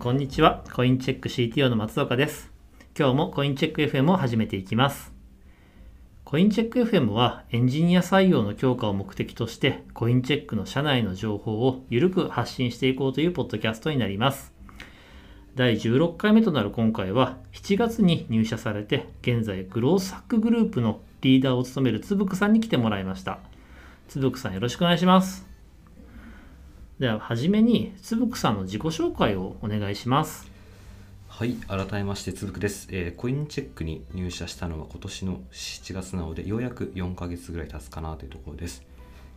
こんにちは。コインチェック CTO の松岡です。今日もコインチェック FM を始めていきます。コインチェック FM はエンジニア採用の強化を目的として、コインチェックの社内の情報をゆるく発信していこうというポッドキャストになります。第16回目となる今回は、7月に入社されて、現在グロースハックグループのリーダーを務めるつぶくさんに来てもらいました。つぶくさんよろしくお願いします。では、はじめに、つぶくさんの自己紹介をお願いします。はい、改めましてつぶくです、えーコインチェックに入社したのは今年の7月なのでようやく4ヶ月ぐらい経つかなというところです。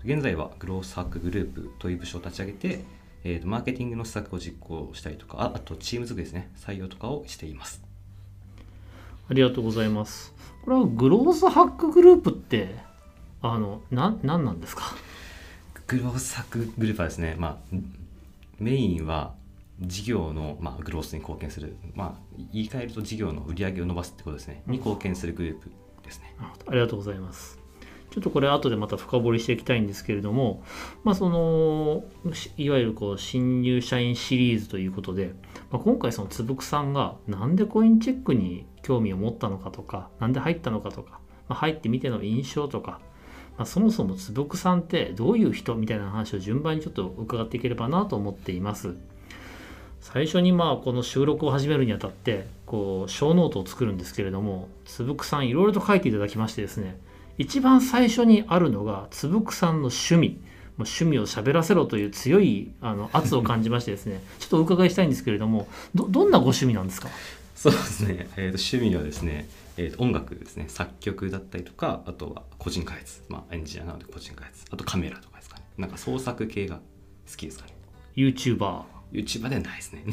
現在はグロースハックグループという部署を立ち上げて、えーとマーケティングの施策を実行したりとかああとチーム作りですね。採用とかをしています。ありがとうございます。これはグロースハックグループって、あの、な、なんなんですか？グロースハックグループはですね、まあ、メインは事業の、まあ、グロースに貢献する、まあ、言い換えると事業の売り上げを伸ばすってことですね。に貢献するグループですね。ありがとうございます。ちょっとこれ後でまた深掘りしていきたいんですけれども、まあその、しいわゆるこう新入社員シリーズということで、まあ、今回そのつぶくさんがなんでコインチェックに興味を持ったのかとか、なんで入ったのかとか、まあ、入ってみての印象とか、まあ、そもそもつぶくさんってどういう人みたいな話を順番にちょっと伺っていければなと思っています。最初にまあこの収録を始めるにあたってこう小ノートを作るんですけれどもつぶくさんいろいろと書いていただきましてですね一番最初にあるのがつぶくさんの趣味もう趣味を喋らせろという強いあの圧を感じましてですねちょっとお伺いしたいんですけれどもどどんなご趣味なんですか？そうですね、えー、と趣味はですね、えーと音楽ですね。作曲だったりとかあとは個人開発、まあ、エンジニアなので個人開発。あとカメラとかですかね。なんか創作系が好きですかね。YouTuber YouTuber ではないですね。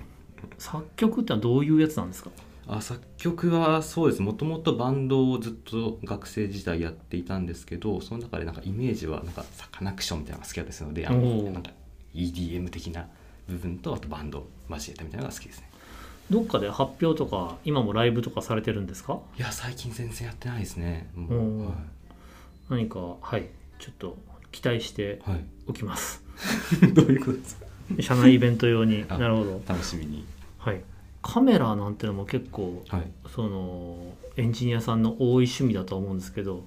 作曲ってのはどういうやつなんですか？あ作曲はそうです。もともとバンドをずっと学生時代やっていたんですけどその中でなんかイメージはなんかサカナクションみたいなのが好きだったですのであのなんか EDM 的な部分とあとバンドを交えたみたいなのが好きですねどっかで発表とか今もライブとかされてるんですか？いや最近全然やってないですね。もおうー何かはい。ちょっと期待してはい、おきます。はい、どういうことですか？社内イベント用に。あなるほど。楽しみに。はい。カメラなんてのも結構はい。そのエンジニアさんの多い趣味だと思うんですけど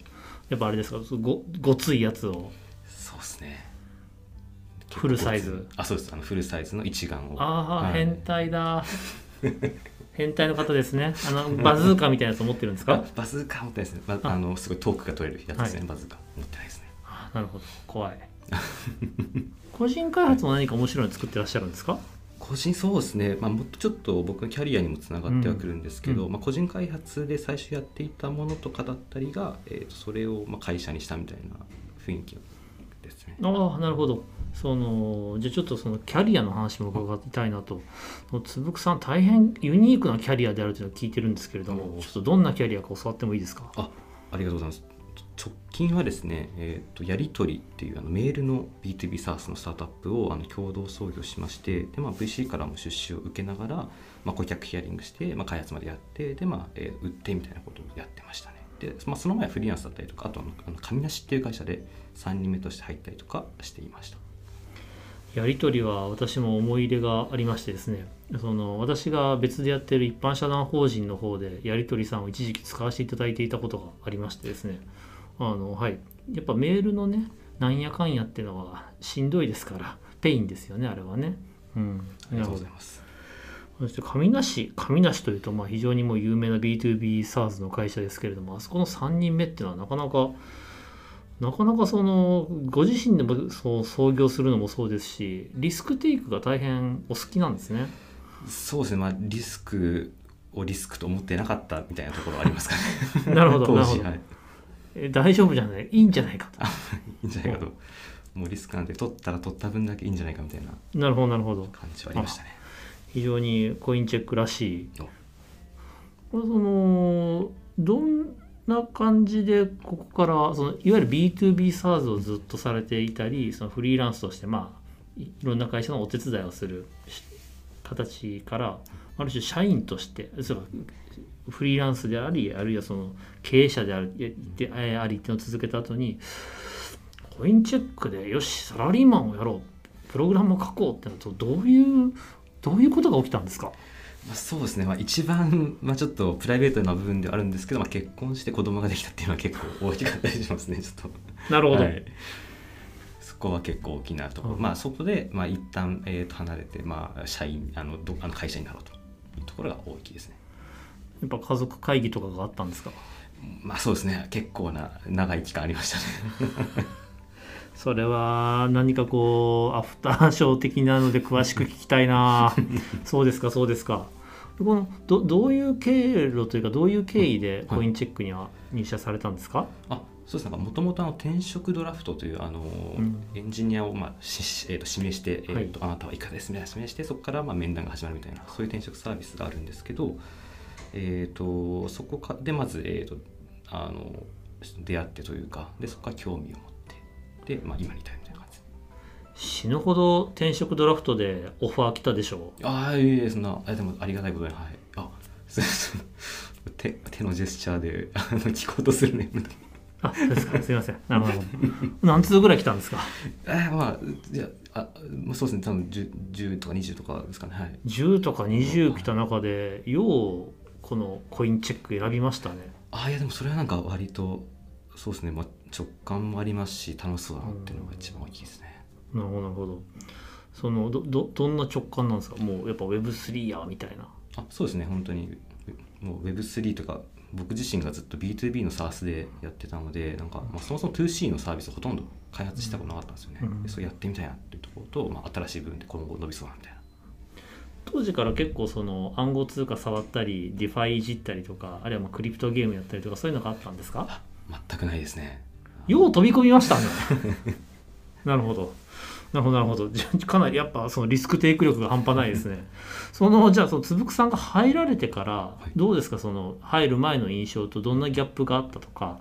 やっぱあれですか？ごごついやつを。そうですね。フルサイズ。あそうです。あのフルサイズの一眼を。ああ、はい。変態だ 変態の方ですね。あのバズーカみたいなやつ持ってるんですあかバズーカ持ってないですね、ばあ。あのすごいトークが取れるやつですね、はい。バズーカ持ってないですね。あーなるほど。怖い。個人開発も何か面白いの作ってらっしゃるんですか？個人そうですね、まあ、もっとちょっと僕のキャリアにもつながってはくるんですけど、うん。まあ、個人開発で最初やっていたものとかだったりが、えー、とそれをまあ会社にしたみたいな雰囲気ですね。ああなるほどそのじゃあちょっとそのキャリアの話も伺いたいなと。つぶくさん大変ユニークなキャリアであるというのを聞いてるんですけれどもちょっとどんなキャリアか教わってもいいですか？あありがとうございます。直近はですね、えー、とやり取りっていうあのメールの B2B サースのスタートアップをあの共同創業しましてで、まあ、VC からも出資を受けながら、まあ、顧客ヒアリングして、まあ、開発までやってで、まあえー売ってみたいなことをやってましたね。で、まあ、その前はフリーランスだったりとかあとあのあの神梨っていう会社で3人目として入ったりとかしていましたやり取りは私も思い入れがありましてですねその私が別でやってる一般社団法人の方でやり取りさんを一時期使わせていただいていたことがありましてですねあのはい。やっぱメールのねなんやかんやっていうのはしんどいですからペインですよねあれはね。うん。ありがとうございます。そしてカミナシカミナシというとまあ非常にもう有名な B2B SaaS の会社ですけれどもあそこの3人目っていうのはなかなかなかなかそのご自身でもそう創業するのもそうですしリスクテイクが大変お好きなんですね。そうですね。まあリスクをリスクと思ってなかったみたいなところはありますかね。なるほど当なるほど。時はい。え大丈夫じゃない？いいんじゃないかと。いいんじゃないかと。もうリスクなんて取ったら取った分だけいいんじゃないかみたいななるほどなるほど。感じはありましたね。非常にコインチェックらしい。おこれそのどんな感じでここからそのいわゆる B2B サーズをずっとされていたりそのフリーランスとしてまあいろんな会社のお手伝いをする形からある種社員としてそうフリーランスでありあるいはその経営者であるででありっていうのを続けた後にコインチェックでよしサラリーマンをやろうプログラムを書こうってなるとどういうどういうことが起きたんですか？まあ、そうですね、まあ、一番、まあ、ちょっとプライベートな部分ではあるんですけど、まあ、結婚して子供ができたっていうのは結構大きかったりしますねちょっと。なるほど、はい。そこは結構大きなとこ。ろ、うん。まあそこで、まあ、一旦、えー、と離れて、まあ、社員あのどあの会社になろうというところが大きいですね。やっぱ家族会議とかがあったんですか？まあそうですね。結構な長い期間ありましたねそれは何かこうアフターショー的なので詳しく聞きたいな。そうですかそうですか。このどどういう経路というかどういう経緯でコインチェックには入社されたんですか、あそうです。ねもともと転職ドラフトというあの、ん。エンジニアを、まあしえー、と指名して、えーとはあなたはいかがですみたいな指名してそこから、まあ、面談が始まるみたいなそういう転職サービスがあるんですけど、えー、とそこかでまず、えー、とあの出会ってというかでそこから興味を持ってで、まあ、今に至るみたいな感じ。死ぬほど転職ドラフトでオファー来たでしょ？ああいえいえそんなあでもありがたいことにはい。あそうそう手手のジェスチャーであの聞こうとするねあそうですか。すいません。なるほど。何通ぐらい来たんですか？えー、まあじゃあまあそうですね。多分 10, 10とか20とかですかね。はい。10とか20来た中でようこのコインチェック選びましたね。あいやでもそれはなんか割とそうですね、まあ、直感もありますし楽しそうだなっていうのが一番大きいですね、なるほどなるほど。そのどどどんな直感なんですか？もうやっぱ Web3 やみたいな。あそうですね。本当にもう Web3 とか僕自身がずっと B2B の SaaS でやってたのでなんか、まあ、そもそも 2C のサービスをほとんど開発したことなかったんですよね、うん。でそれやってみたいなっていうところと、まあ、新しい部分で今後伸びそうだみたいな当時から結構その暗号通貨触ったり DeFi いじったりとかあるいはまあクリプトゲームやったりとかそういうのがあったんですか？あ全くないですねよう飛び込みましたね。なるほど。なるほどなるほど。かなりやっぱそのリスクテイク力が半端ないですね。そのじゃあそのつぶくさんが入られてからい。どうですか？その入る前の印象とどんなギャップがあったとか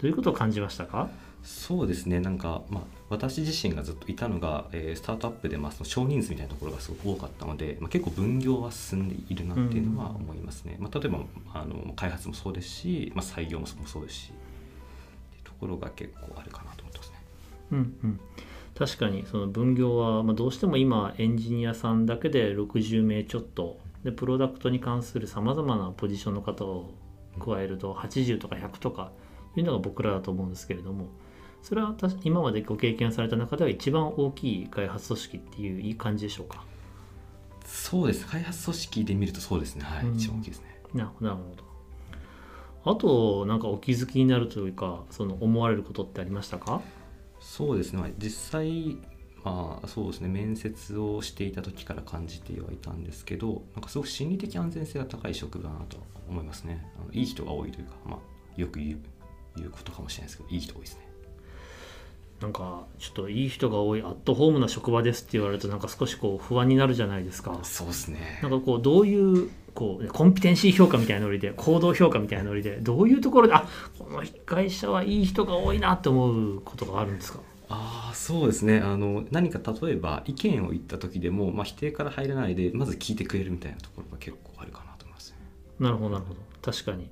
どういうことを感じましたか？そうですね。なんか、まあ、私自身がずっといたのが、えースタートアップで、まあ、その少人数みたいなところがすごく多かったので、まあ、結構分業は進んでいるなっていうのは思いますね、まあ、例えばあの開発もそうですし、まあ、採用もそうですしころが結構あるかなと思ってますね。うんうん。確かにその分業は、まあ、どうしても今エンジニアさんだけで60名ちょっと。でプロダクトに関するさまざまなポジションの方を加えると80とか100とかいうのが僕らだと思うんですけれども。それは私今までご経験された中では一番大きい開発組織っていういい感じでしょうか？そうです。開発組織で見るとそうですね。はい、うん一番大きいですね。ななるほどあとなんかお気づきになるというかその思われることってありましたか？そうですね、まあ実際まあそうですね。面接をしていた時から感じてはいたんですけどなんかすごく心理的安全性が高い職場だなと思いますね。あのいい人が多いというか、まあ、よく言う言うことかもしれないですけどいい人多いですね。なんかちょっといい人が多いアットホームな職場ですって言われるとなんか少しこう不安になるじゃないですか。そうですね。なんかこうどういうこうコンピテンシー評価みたいなノリで行動評価みたいなノリでどういうところであこの会社はいい人が多いなって思うことがあるんですか？ああそうですね。あの何か例えば意見を言った時でも、まあ、否定から入らないでまず聞いてくれるみたいなところが結構あるかなと思います。ねなるほどなるほど。確かに。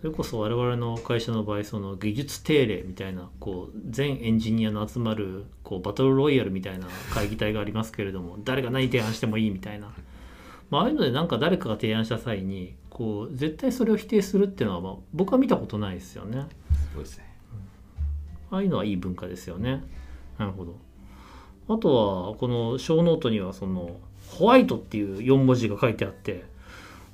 それこそ我々の会社の場合その技術定例みたいなこう全エンジニアの集まるこうバトルロイヤルみたいな会議体がありますけれども誰が何提案してもいいみたいな、まあ、ああいうのでなんか誰かが提案した際にこう絶対それを否定するっていうのは、まあ、僕は見たことないですよね。そうですね。ああいうのはいい文化ですよね。なるほど。あとはこの小ノートにはそのホワイトっていう4文字が書いてあって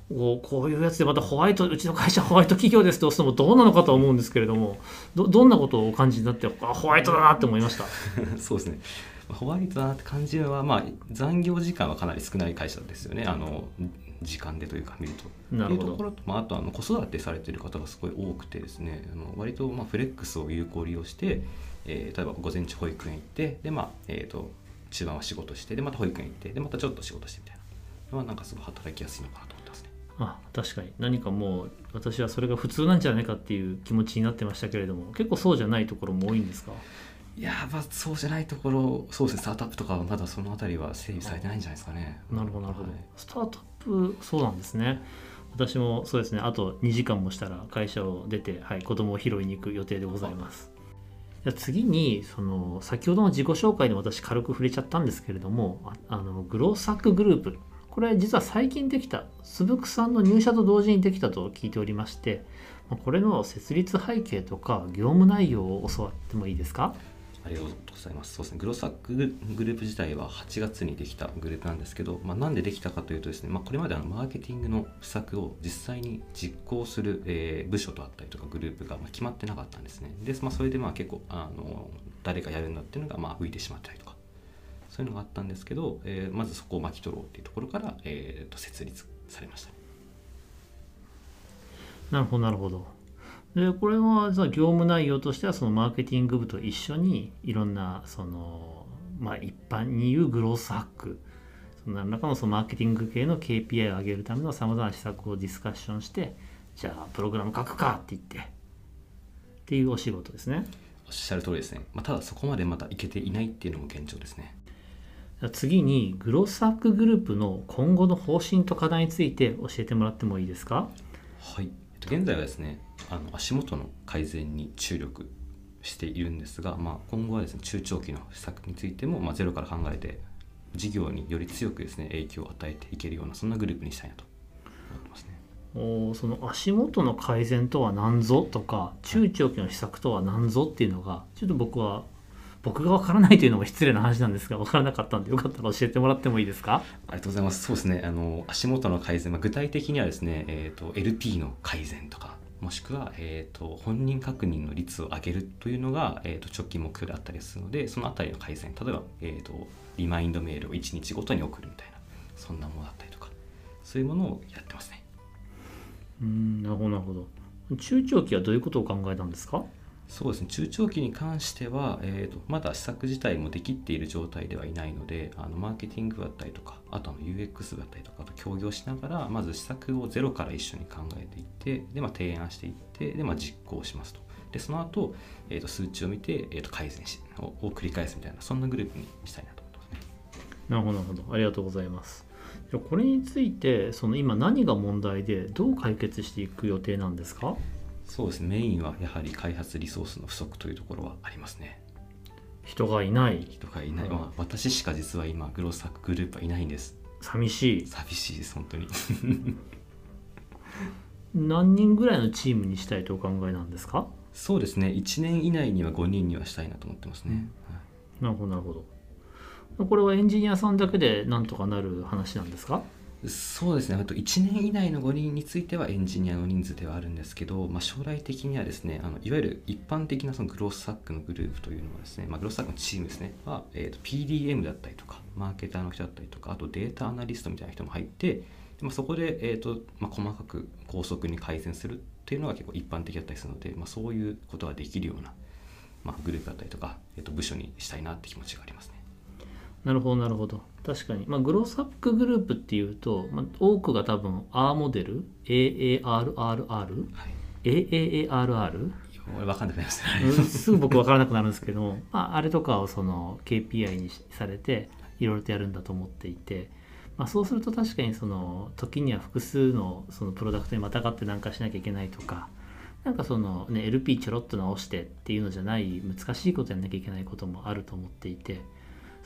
こうこういうやつでまたホワイトうちの会社ホワイト企業ですって押すのもどうなのかとは思うんですけれどもどどんなことをお感じになってあホワイトだなって思いました。そうですね。まあホワイトだなって感じは、まあ、残業時間はかなり少ない会社ですよね。あの時間でというか見ると。なるほど。いうところと、まあ、あとあの子育てされてる方がすごい多くてですね。あの割とまあフレックスを有効利用して、えー例えば午前中保育園行ってで、まあえー、と中盤は仕事してでまた保育園行ってでまたちょっと仕事してみたいな。のはなんかすごい働きやすいのかなと思ってますね。あ確かに。何かもう私はそれが普通なんじゃないかっていう気持ちになってましたけれども結構そうじゃないところも多いんですか？いやーまあそうじゃないところそうですねスタートアップとかはまだそのあたりは整備されてないんじゃないですかね。なるほどなるほど、はい。スタートアップそうなんですね。私もそうですね。あと2時間もしたら会社を出て、はい、子供を拾いに行く予定でございます。じゃあ次にその先ほどの自己紹介で私軽く触れちゃったんですけれどもああのグローサックグループ。これ実は最近できたスブクさんの入社と同時にできたと聞いておりましてこれの設立背景とか業務内容を教わってもいいですか？ありがとうございます。そうですね。グロサックグループ自体は8月にできたグループなんですけど、まあ、なんでできたかというとですね、まあ、これまであのマーケティングの施策を実際に実行する、えー部署とあったりとかグループがま決まってなかったんですね。で、まあ、それでまあ結構あの誰がやるんだっていうのがまあ浮いてしまったりとか、そういうのがあったんですけど、えーまずそこを巻き取ろうっていうところから、えーと設立されました。なるほどなるほどでこれはじゃあ業務内容としてはそのマーケティング部と一緒にいろんなそのまあ一般に言うグロースハックその何らかのそのマーケティング系の KPI を上げるためのさまざまな施策をディスカッションしてじゃあプログラム書くかって言ってっていうお仕事ですねおっしゃる通りですね。まあ、ただそこまでまだいけていないっていうのも現状ですね。次にグロースハックグループの今後の方針と課題について教えてもらってもいいですか？はい、えっと現在はですねあの足元の改善に注力しているんですが、まあ、今後はですね中長期の施策についても、まあ、ゼロから考えて事業により強くですね影響を与えていけるようなそんなグループにしたいなと思ってますね。おその足元の改善とは何ぞとか中長期の施策とは何ぞっていうのがちょっと僕は僕が分からないというのも失礼な話なんですが分からなかったんでよかったら教えてもらってもいいですか？ありがとうございます。そうですね。あの足元の改善、まあ、具体的にはですね、えっ、と LP の改善とか、もしくはえっ、と本人確認の率を上げるというのがえっ、と直近目標であったりするので、そのあたりの改善、例えばえっ、とリマインドメールを1日ごとに送るみたいなそんなものだったりとか、そういうものをやってますね。うーんなるほどなるほど中長期はどういうことを考えたんですか？そうですね。中長期に関しては、えー、とまだ施策自体もできている状態ではいないのであのマーケティングだったりとかあとあの UX だったりとかと協業しながらまず施策をゼロから一緒に考えていってで、まあ、提案していってで、まあ、実行しますと。でその後、えー、と数値を見て、えー、と改善しをを繰り返すみたいなそんなグループにしたいなと思ってますね。なるほどなるほど。ありがとうございます。じゃこれについてその今何が問題でどう解決していく予定なんですか？そうですね。メインはやはり開発リソースの不足というところはありますね。人がいない。人がいない、うん。まあ、私しか実は今グロースハックグループはいないんです。寂しい。寂しいです本当に。何人ぐらいのチームにしたいとお考えなんですか？そうですね。1年以内には5人にはしたいなと思ってますね、はい。なるほどなるほど。これはエンジニアさんだけでなんとかなる話なんですか？そうですねあと1年以内の5人についてはエンジニアの人数ではあるんですけど、まあ、将来的にはですねあのいわゆる一般的なそのグロースサックのグループというのはですね、まあ、グロースサックのチームですねは、えー、と PDM だったりとかマーケターの人だったりとかあとデータアナリストみたいな人も入って、まあ、そこで、えーとまあ、細かく高速に改善するっていうのが結構一般的だったりするので、まあ、そういうことができるような、まあ、グループだったりとか、えー、と部署にしたいなって気持ちがありますね。なるほどなるほど。確かに、まあ、グロースアップグループっていうと、まあ、多くが多分 R モデル？AARRR はい。AAARR 俺分かんなくなります。すぐ僕分からなくなるんですけども、まあ、あれとかをその KPI にされていろいろとやるんだと思っていて、まあ、そうすると確かにその時には複数のそのプロダクトにまたがって何かしなきゃいけないとかなんかその、ね、LP ちょろっと直してっていうのじゃない難しいことやんなきゃいけないこともあると思っていて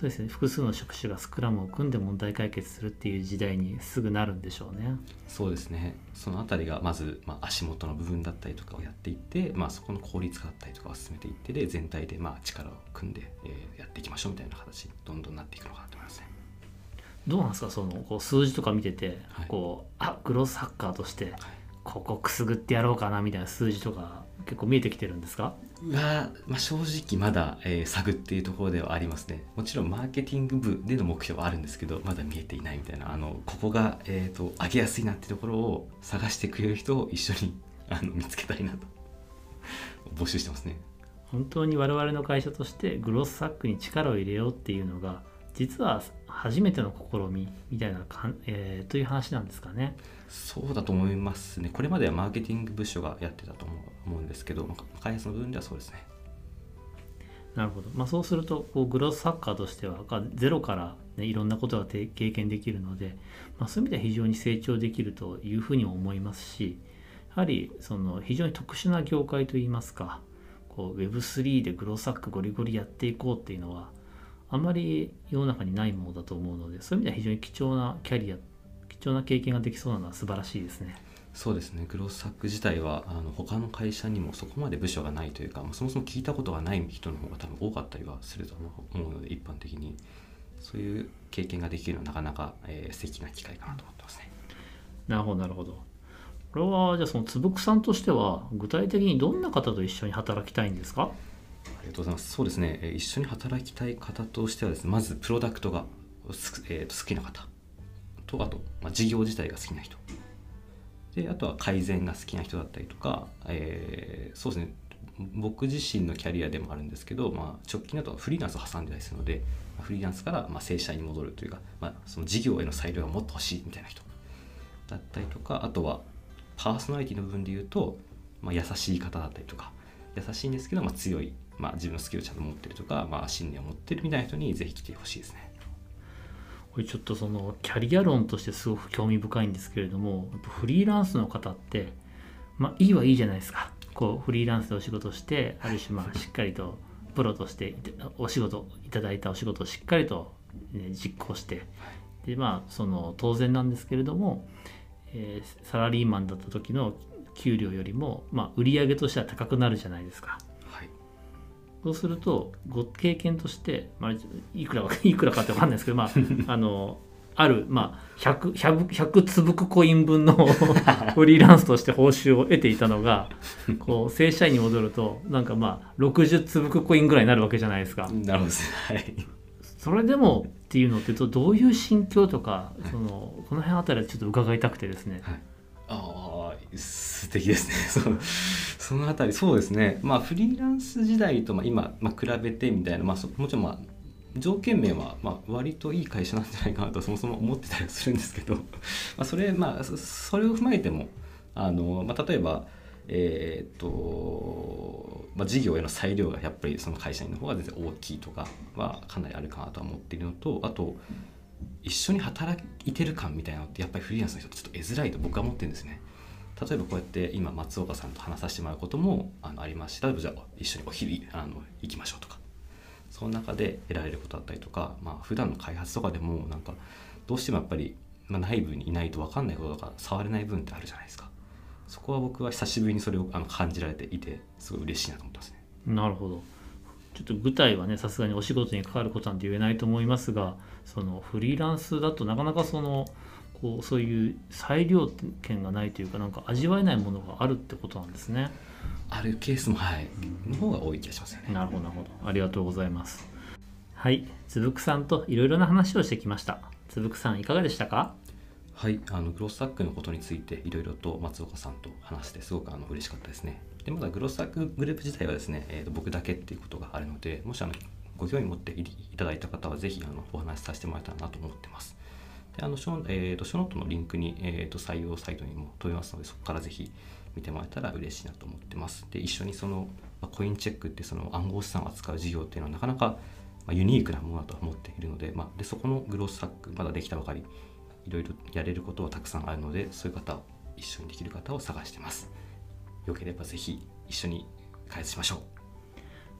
そうですね。複数の職種がスクラムを組んで問題解決するっていう時代にすぐなるんでしょうね。そうですね。そのあたりがまず、まあ、足元の部分だったりとかをやっていって、まあ、そこの効率化だったりとかを進めていってで全体でまあ力を組んで、えーやっていきましょうみたいな形にどんどんなっていくのかなと思いますね。どうなんですか？そのこう数字とか見てて、はい。こうあグロースハッカーとしてはい。ここくすぐってやろうかなみたいな数字とか結構見えてきてるんですか？は、まあ、正直まだ、えー探っているところではありますね。もちろんマーケティング部での目標はあるんですけどまだ見えていないみたいな。あのここが、えー、と上げやすいなってところを探してくれる人を一緒にあの見つけたいなと。募集してますね。本当に我々の会社としてグロースハックに力を入れようっていうのが実は初めての試みみたいなかん、えーという話なんですかね。そうだと思いますね。これまではマーケティング部署がやってたと思う思うんですけど、まあ開発の部分ではそうですねなるほど、まあ、そうするとこうグロースハッカーとしてはゼロから、ね、いろんなことが経験できるので、まあ、そういう意味では非常に成長できるというふうにも思いますしやはりその非常に特殊な業界といいますかこう Web3 でグロースハックゴリゴリやっていこうっていうのはあまり世の中にないものだと思うのでそういう意味では非常に貴重なキャリア貴重な経験ができそうなのは素晴らしいですね。そうですねグロスサック自体はあの他の会社にもそこまで部署がないというか、まあ、そもそも聞いたことがない人の方が多分多かったりはすると思うので一般的にそういう経験ができるのはなかなか、えー、素敵な機会かなと思ってますね。なるほどなるほど。これはじゃあそのつぶくさんとしては具体的にどんな方と一緒に働きたいんですか？ありがとうございます。そうですね、えー一緒に働きたい方としてはですね、まずプロダクトがす、えーと好きな方と、あと、まあ、事業自体が好きな人。で、あとは改善が好きな人だったりとか、えーそうですね、僕自身のキャリアでもあるんですけど、まあ、直近だとフリーランスを挟んでたりするので、フリーランスからまあ正社員に戻るというか、まあ、その事業への裁量がもっと欲しいみたいな人だったりとか、あとはパーソナリティの部分で言うと、まあ、優しい方だったりとか、優しいんですけど、まあ、強い、まあ、自分のスキルをちゃんと持ってるとか、まあ、信念を持ってるみたいな人にぜひ来てほしいですね。これちょっとそのキャリア論としてすごく興味深いんですけれどもフリーランスの方ってまあいいはいいじゃないですかこうフリーランスでお仕事してある種まあ しっかりとプロとしてお仕事いただいたお仕事をしっかりと、ね、実行してでまあその当然なんですけれども、えーサラリーマンだった時の給料よりも、まあ、売り上げとしては高くなるじゃないですか。はい。そうするとご経験として、まあ、いくら いくらかってわかんないですけど、まあ、あのある、まあ、100, 100, 100粒くコイン分の フリーランスとして報酬を得ていたのがこう正社員に戻るとなんかまあ60粒くコインぐらいになるわけじゃないですか。なるほど。はい。それでもっていうのってどどういう心境とかそのこの辺あたりはちょっと伺いたくてですね。ああ、素敵ですね。そうそのあたり、そうですね。まあ、フリーランス時代とまあ今、まあ、比べてみたいな、まあ、もちろん、まあ、条件面は、まあ、割といい会社なんじゃないかなと そもそも思ってたりするんですけど、まあ、それ、まあ、それを踏まえても、あの、まあ、例えば、えーっと、まあ、事業への裁量がやっぱりその会社員の方が全然大きいとかはかなりあるかなとは思っているのと、あと、一緒に働いてる感みたいなのってやっぱりフリーランスの人ってちょっと得づらいと僕は思ってるんですね。例えばこうやって今松岡さんと話させてもらうこともあのありますし例えばじゃあ一緒にお昼あの行きましょうとか。その中で得られることだったりとか、まあ普段の開発とかでもなんかどうしてもやっぱり、ま、内部にいないと分かんないこととか触れない部分ってあるじゃないですか。そこは僕は久しぶりにそれをあの感じられていてすごい嬉しいなと思ってますね。なるほど。ちょっと具体はねさすがにお仕事に関わることなんて言えないと思いますがそのフリーランスだとなかなかそのこうそういう裁量権がないというかなんか味わえないものがあるってことなんですね。あるケースもはいの方が多い気がしますよねなるほどなるほどありがとうございます。はいつぶくさんといろいろな話をしてきました。つぶくさんいかがでしたか？はい、あのグロスサックのことについていろいろと松岡さんと話してすごくあの嬉しかったですね。でまだグロスサックグループ自体はですね、えーと僕だけっていうことがあるのでもしあのご興味持っていいただいた方はぜひあのお話しさせてもらえたらなと思ってます。であのショ,、えー、とショノートのリンクに、えー、と採用サイトにも飛べますのでそこからぜひ見てもらえたら嬉しいなと思ってます。で一緒にその、コインチェックってその暗号資産を扱う事業っていうのはなかなか、まあ、ユニークなものだと思っているので,、まあ、でそこのグロースサックまだできたばかりいろいろやれることはたくさんあるのでそういう方一緒にできる方を探してますよければぜひ一緒に開発しましょう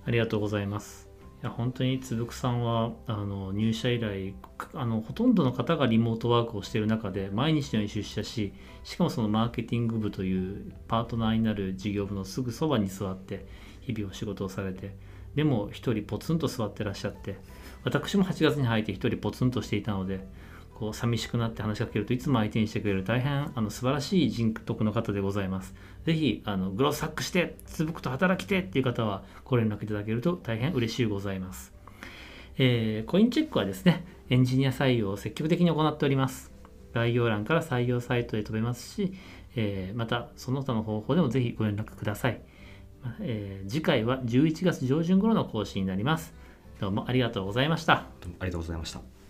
ありがとうございます。いや本当につぶくさんはあの入社以来あのほとんどの方がリモートワークをしている中で毎日のように出社ししかもそのマーケティング部というパートナーになる事業部のすぐそばに座って日々お仕事をされてでも1人ポツンと座ってらっしゃって私も8月に入って1人ポツンとしていたのでこう寂しくなって話しかけるといつも相手にしてくれる大変あの素晴らしい人徳の方でございます。ぜひあのグロスサックしてつぶくと働きてっていう方はご連絡いただけると大変嬉しいございます。えーコインチェックはですねエンジニア採用を積極的に行っております。概要欄から採用サイトへ飛べますし、えーまたその他の方法でもぜひご連絡ください。えー次回は11月上旬頃の更新になります。どうもありがとうございました。どうもありがとうございました